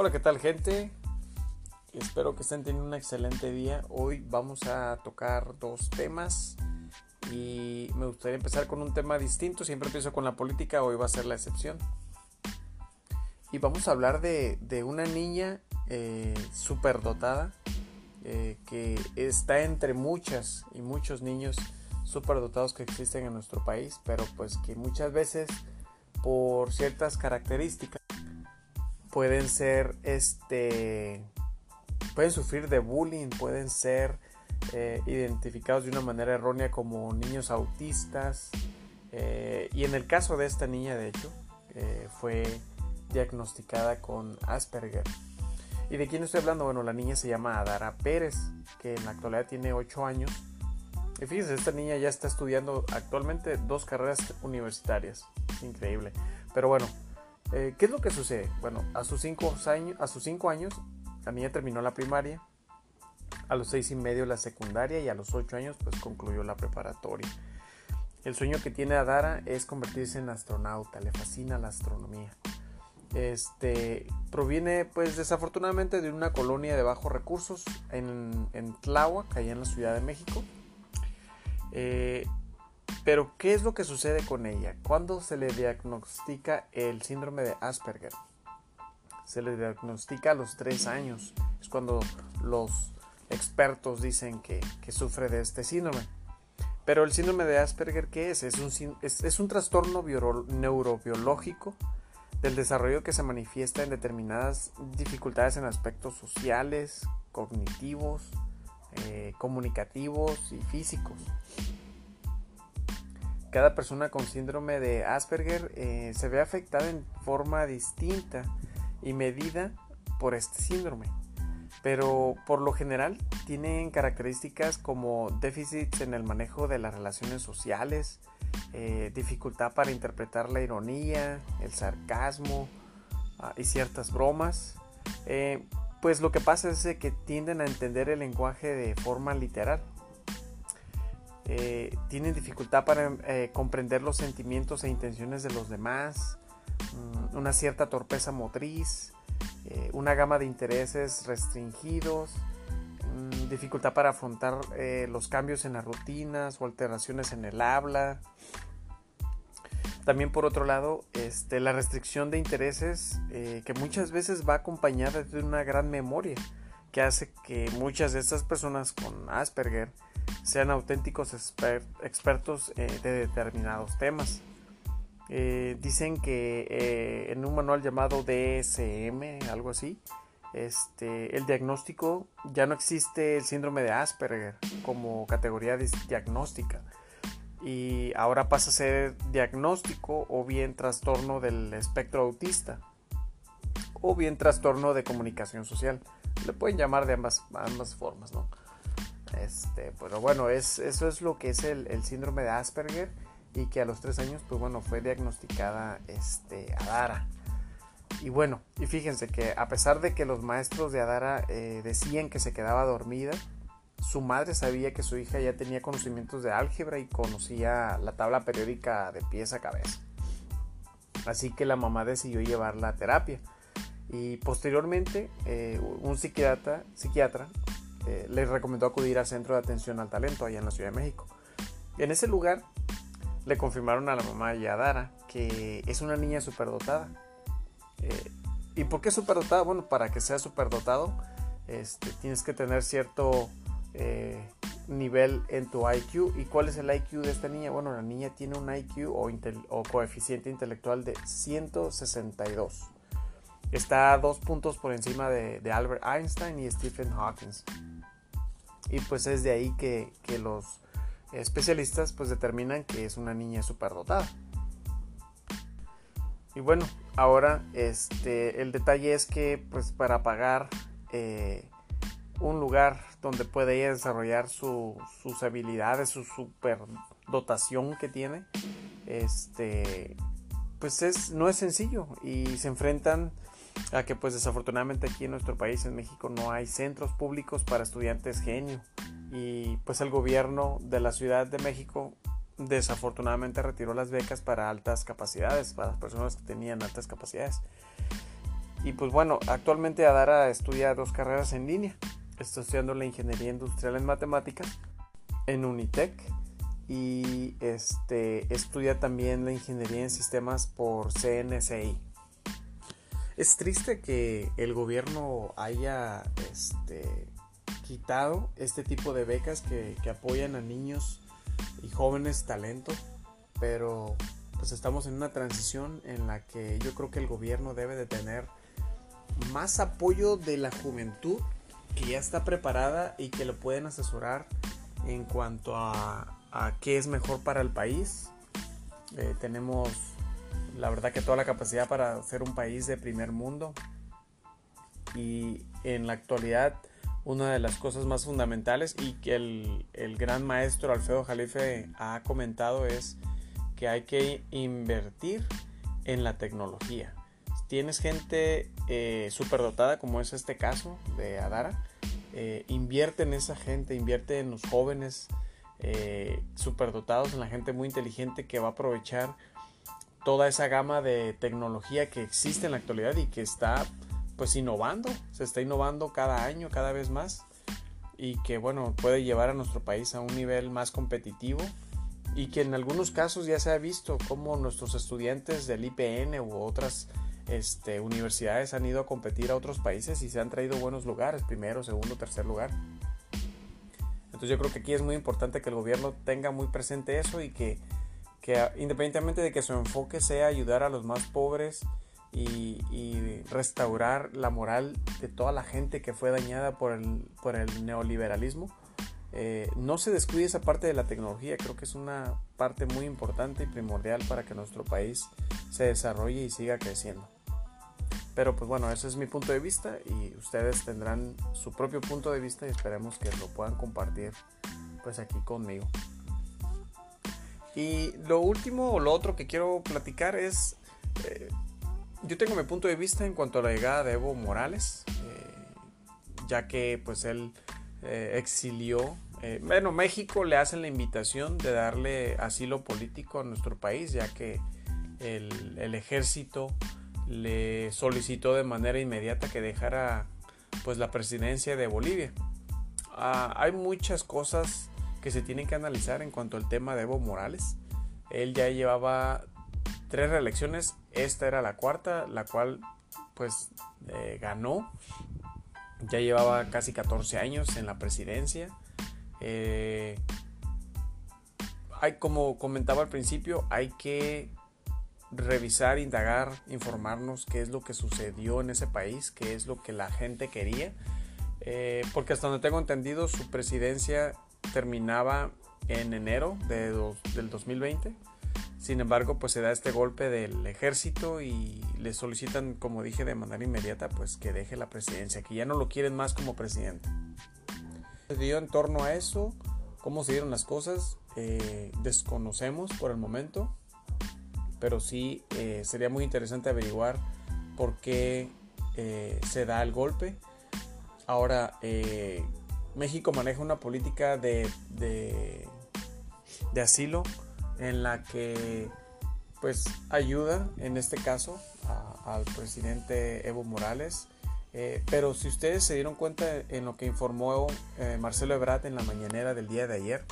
Hola, ¿qué tal gente? Espero que estén teniendo un excelente día. Hoy vamos a tocar dos temas y me gustaría empezar con un tema distinto. Siempre empiezo con la política, hoy va a ser la excepción. Y vamos a hablar de, una niña eh, superdotada eh, que está entre muchas y muchos niños superdotados que existen en nuestro país, pero pues que muchas veces por ciertas características pueden ser este pueden sufrir de bullying pueden ser eh, identificados de una manera errónea como niños autistas eh, y en el caso de esta niña de hecho eh, fue diagnosticada con Asperger. Y de quién estoy hablando bueno la niña se llama Adara Pérez que en la actualidad tiene 8 años. Y fíjense esta niña ya está estudiando actualmente dos carreras universitarias. Increíble. Pero bueno eh, ¿Qué es lo que sucede? Bueno, a sus 5 años, a sus cinco años, la niña terminó la primaria, a los seis y medio la secundaria y a los 8 años pues concluyó la preparatoria. El sueño que tiene Adara es convertirse en astronauta, le fascina la astronomía. Este proviene pues desafortunadamente de una colonia de bajos recursos en, en Tláhuac, allá en la Ciudad de México. Eh, pero, ¿qué es lo que sucede con ella? ¿Cuándo se le diagnostica el síndrome de Asperger? Se le diagnostica a los 3 años. Es cuando los expertos dicen que, sufre de este síndrome. Pero el síndrome de Asperger, ¿qué es? Es un, trastorno neurobiológico del desarrollo que se manifiesta en determinadas dificultades en aspectos sociales, cognitivos, eh, comunicativos y físicos cada persona con síndrome de Asperger eh, se ve afectada en forma distinta y medida por este síndrome. Pero por lo general tienen características como déficits en el manejo de las relaciones sociales, eh, dificultad para interpretar la ironía, el sarcasmo ah, y ciertas bromas. Eh, pues lo que pasa es que tienden a entender el lenguaje de forma literal eh, tienen dificultad para eh, comprender los sentimientos e intenciones de los demás, mm, una cierta torpeza motriz, eh, una gama de intereses restringidos, mm, dificultad para afrontar los cambios en las rutinas o alteraciones en el habla. También por otro lado, este, la restricción de intereses que muchas veces va acompañada de una gran memoria que hace que muchas de estas personas con Asperger sean auténticos expertos eh, de determinados temas. Eh, dicen que eh, en un manual llamado DSM, algo así, este, el diagnóstico ya no existe el síndrome de Asperger como categoría diagnóstica y ahora pasa a ser diagnóstico o bien trastorno del espectro autista o bien trastorno de comunicación social. Le pueden llamar de ambas, formas, ¿no? Este, pero bueno, es, eso es lo que es el, síndrome de Asperger y que a los tres años, pues bueno, fue diagnosticada este, Adara. Y bueno, y fíjense que a pesar de que los maestros de Adara eh, decían que se quedaba dormida, su madre sabía que su hija ya tenía conocimientos de álgebra y conocía la tabla periódica de pies a cabeza. Así que la mamá decidió llevarla a terapia. Y posteriormente, eh, un psiquiatra, psiquiatra eh, les recomendó acudir al Centro de Atención al Talento allá en la Ciudad de México. En ese lugar le confirmaron a la mamá Yadara que es una niña superdotada. Eh, ¿Y por qué superdotada? Bueno, para que sea superdotado este, tienes que tener cierto eh, nivel en tu IQ. ¿Y cuál es el IQ de esta niña? Bueno, la niña tiene un IQ o coeficiente intelectual de 162. Está a dos puntos por encima de, Albert Einstein y Stephen Hawking y pues es de ahí que, los especialistas pues determinan que es una niña superdotada. Y bueno, ahora este, el detalle es que pues para pagar eh, un lugar donde puede ella desarrollar sus habilidades, su superdotación que tiene, este, pues es, no es sencillo y se enfrentan a que pues desafortunadamente aquí en nuestro país, en México, no hay centros públicos para estudiantes genio y pues el gobierno de la Ciudad de México desafortunadamente retiró las becas para altas capacidades, para las personas que tenían altas capacidades. y pues bueno, actualmente Adara estudia dos carreras en línea. Está estudiando la ingeniería industrial en matemáticas en Unitec y este, estudia también la ingeniería en sistemas por CNCI. Es triste que el gobierno haya este, quitado este tipo de becas que, apoyan a niños y jóvenes talentos, pero pues estamos en una transición en la que yo creo que el gobierno debe de tener más apoyo de la juventud que ya está preparada y que lo pueden asesorar en cuanto a, qué es mejor para el país. Eh, tenemos la verdad que toda la capacidad para ser un país de primer mundo y en la actualidad una de las cosas más fundamentales y que el, el gran maestro Alfredo Jalife ha comentado es que hay que invertir en la tecnología. Tienes gente eh, superdotada como es este caso de Adara, eh, invierte en esa gente, invierte en los jóvenes eh, superdotados, en la gente muy inteligente que va a aprovechar toda esa gama de tecnología que existe en la actualidad y que está pues innovando, se está innovando cada año, cada vez más y que bueno, puede llevar a nuestro país a un nivel más competitivo y que en algunos casos ya se ha visto cómo nuestros estudiantes del IPN u otras este, universidades han ido a competir a otros países y se han traído buenos lugares, primero, segundo, tercer lugar. Entonces yo creo que aquí es muy importante que el gobierno tenga muy presente eso y que, que independientemente de que su enfoque sea ayudar a los más pobres y, restaurar la moral de toda la gente que fue dañada por el, neoliberalismo, eh, no se descuide esa parte de la tecnología, creo que es una parte muy importante y primordial para que nuestro país se desarrolle y siga creciendo. Pero pues bueno, ese es mi punto de vista y ustedes tendrán su propio punto de vista y esperemos que lo puedan compartir pues aquí conmigo. Y lo último o lo otro que quiero platicar es, eh, yo tengo mi punto de vista en cuanto a la llegada de Evo Morales, eh, ya que pues él eh, exilió. Bueno, México le hacen la invitación de darle asilo político a nuestro país, ya que el, ejército le solicitó de manera inmediata que dejara pues la presidencia de Bolivia. Ah, hay muchas cosas que se tienen que analizar en cuanto al tema de Evo Morales. Él ya llevaba tres reelecciones, esta era la cuarta, la cual pues eh, ganó ya llevaba casi 14 años en la presidencia. Eh, hay, como comentaba al principio, hay que revisar, indagar, informarnos qué es lo que sucedió en ese país, qué es lo que la gente quería. Eh, porque hasta donde tengo entendido, su presidencia terminaba en enero de del 2020. Sin embargo, pues se da este golpe del ejército y le solicitan, como dije, de manera inmediata, pues que deje la presidencia, que ya no lo quieren más como presidente. Se dio en torno a eso, cómo se dieron las cosas, eh, desconocemos por el momento, pero sí eh, sería muy interesante averiguar por qué eh, se da el golpe. Ahora, México maneja una política de, de, de asilo en la que pues ayuda en este caso al presidente Evo Morales. Eh, pero si ustedes se dieron cuenta en lo que informó eh, Marcelo Ebrard en la mañanera del día de ayer,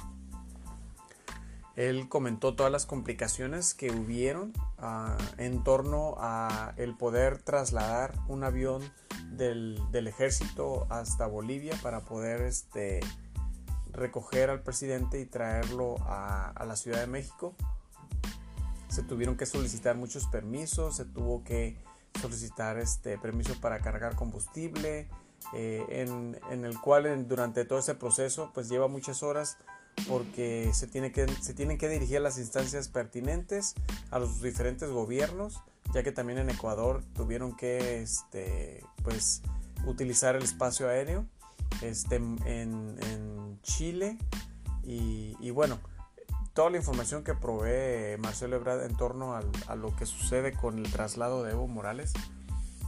él comentó todas las complicaciones que hubieron ah, en torno a el poder trasladar un avión del, ejército hasta Bolivia para poder este, recoger al presidente y traerlo a, la Ciudad de México. Se tuvieron que solicitar muchos permisos, se tuvo que solicitar este permiso para cargar combustible, eh, en, el cual durante todo ese proceso pues lleva muchas horas porque se, tiene que, se tienen que dirigir a las instancias pertinentes, a los diferentes gobiernos, ya que también en Ecuador tuvieron que este, pues, utilizar el espacio aéreo este, en, Chile y, bueno, toda la información que provee Marcelo Ebrard en torno a lo que sucede con el traslado de Evo Morales,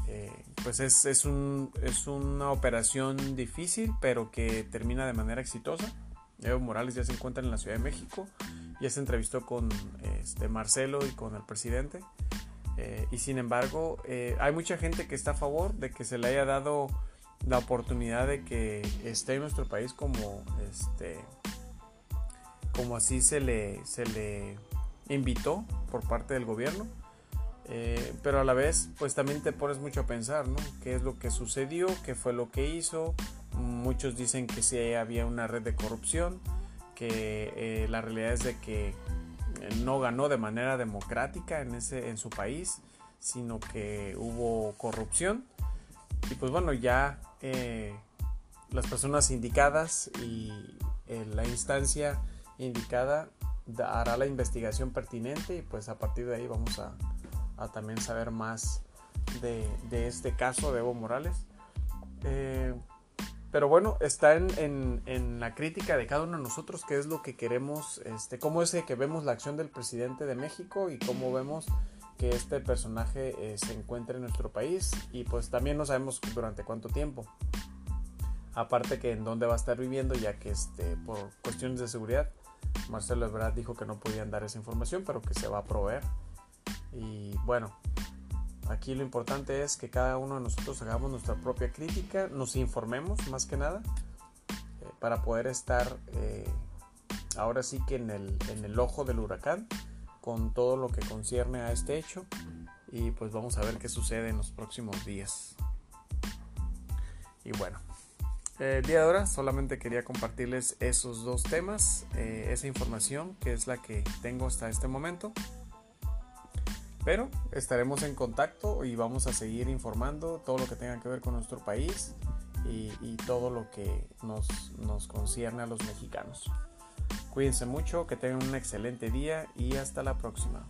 eh, pues es, es, un, es una operación difícil, pero que termina de manera exitosa. Evo Morales ya se encuentra en la Ciudad de México, ya se entrevistó con este, Marcelo y con el presidente. Eh, y sin embargo, eh, hay mucha gente que está a favor de que se le haya dado la oportunidad de que esté en nuestro país como este como así se le, se le invitó por parte del gobierno. Eh, pero a la vez, pues también te pones mucho a pensar, ¿no? ¿Qué es lo que sucedió? ¿Qué fue lo que hizo? Muchos dicen que sí había una red de corrupción, que eh, la realidad es de que no ganó de manera democrática en, ese, en su país, sino que hubo corrupción. Y pues bueno, ya eh, las personas indicadas y la instancia indicada hará la investigación pertinente y pues a partir de ahí vamos a, también saber más de, este caso de Evo Morales. Eh, pero bueno, está en, la crítica de cada uno de nosotros, qué es lo que queremos, este, cómo es que vemos la acción del presidente de México y cómo vemos que este personaje eh, se encuentra en nuestro país y pues también no sabemos durante cuánto tiempo. Aparte que en dónde va a estar viviendo, ya que este, por cuestiones de seguridad Marcelo Ebrard dijo que no podían dar esa información, pero que se va a proveer. Y bueno, aquí lo importante es que cada uno de nosotros hagamos nuestra propia crítica, nos informemos más que nada, eh, para poder estar eh, ahora sí que en el, en el ojo del huracán con todo lo que concierne a este hecho. Y pues vamos a ver qué sucede en los próximos días. Y bueno, el día de ahora solamente quería compartirles esos dos temas, eh, esa información que es la que tengo hasta este momento. Pero estaremos en contacto y vamos a seguir informando todo lo que tenga que ver con nuestro país y, todo lo que nos, nos concierne a los mexicanos. Cuídense mucho, que tengan un excelente día y hasta la próxima.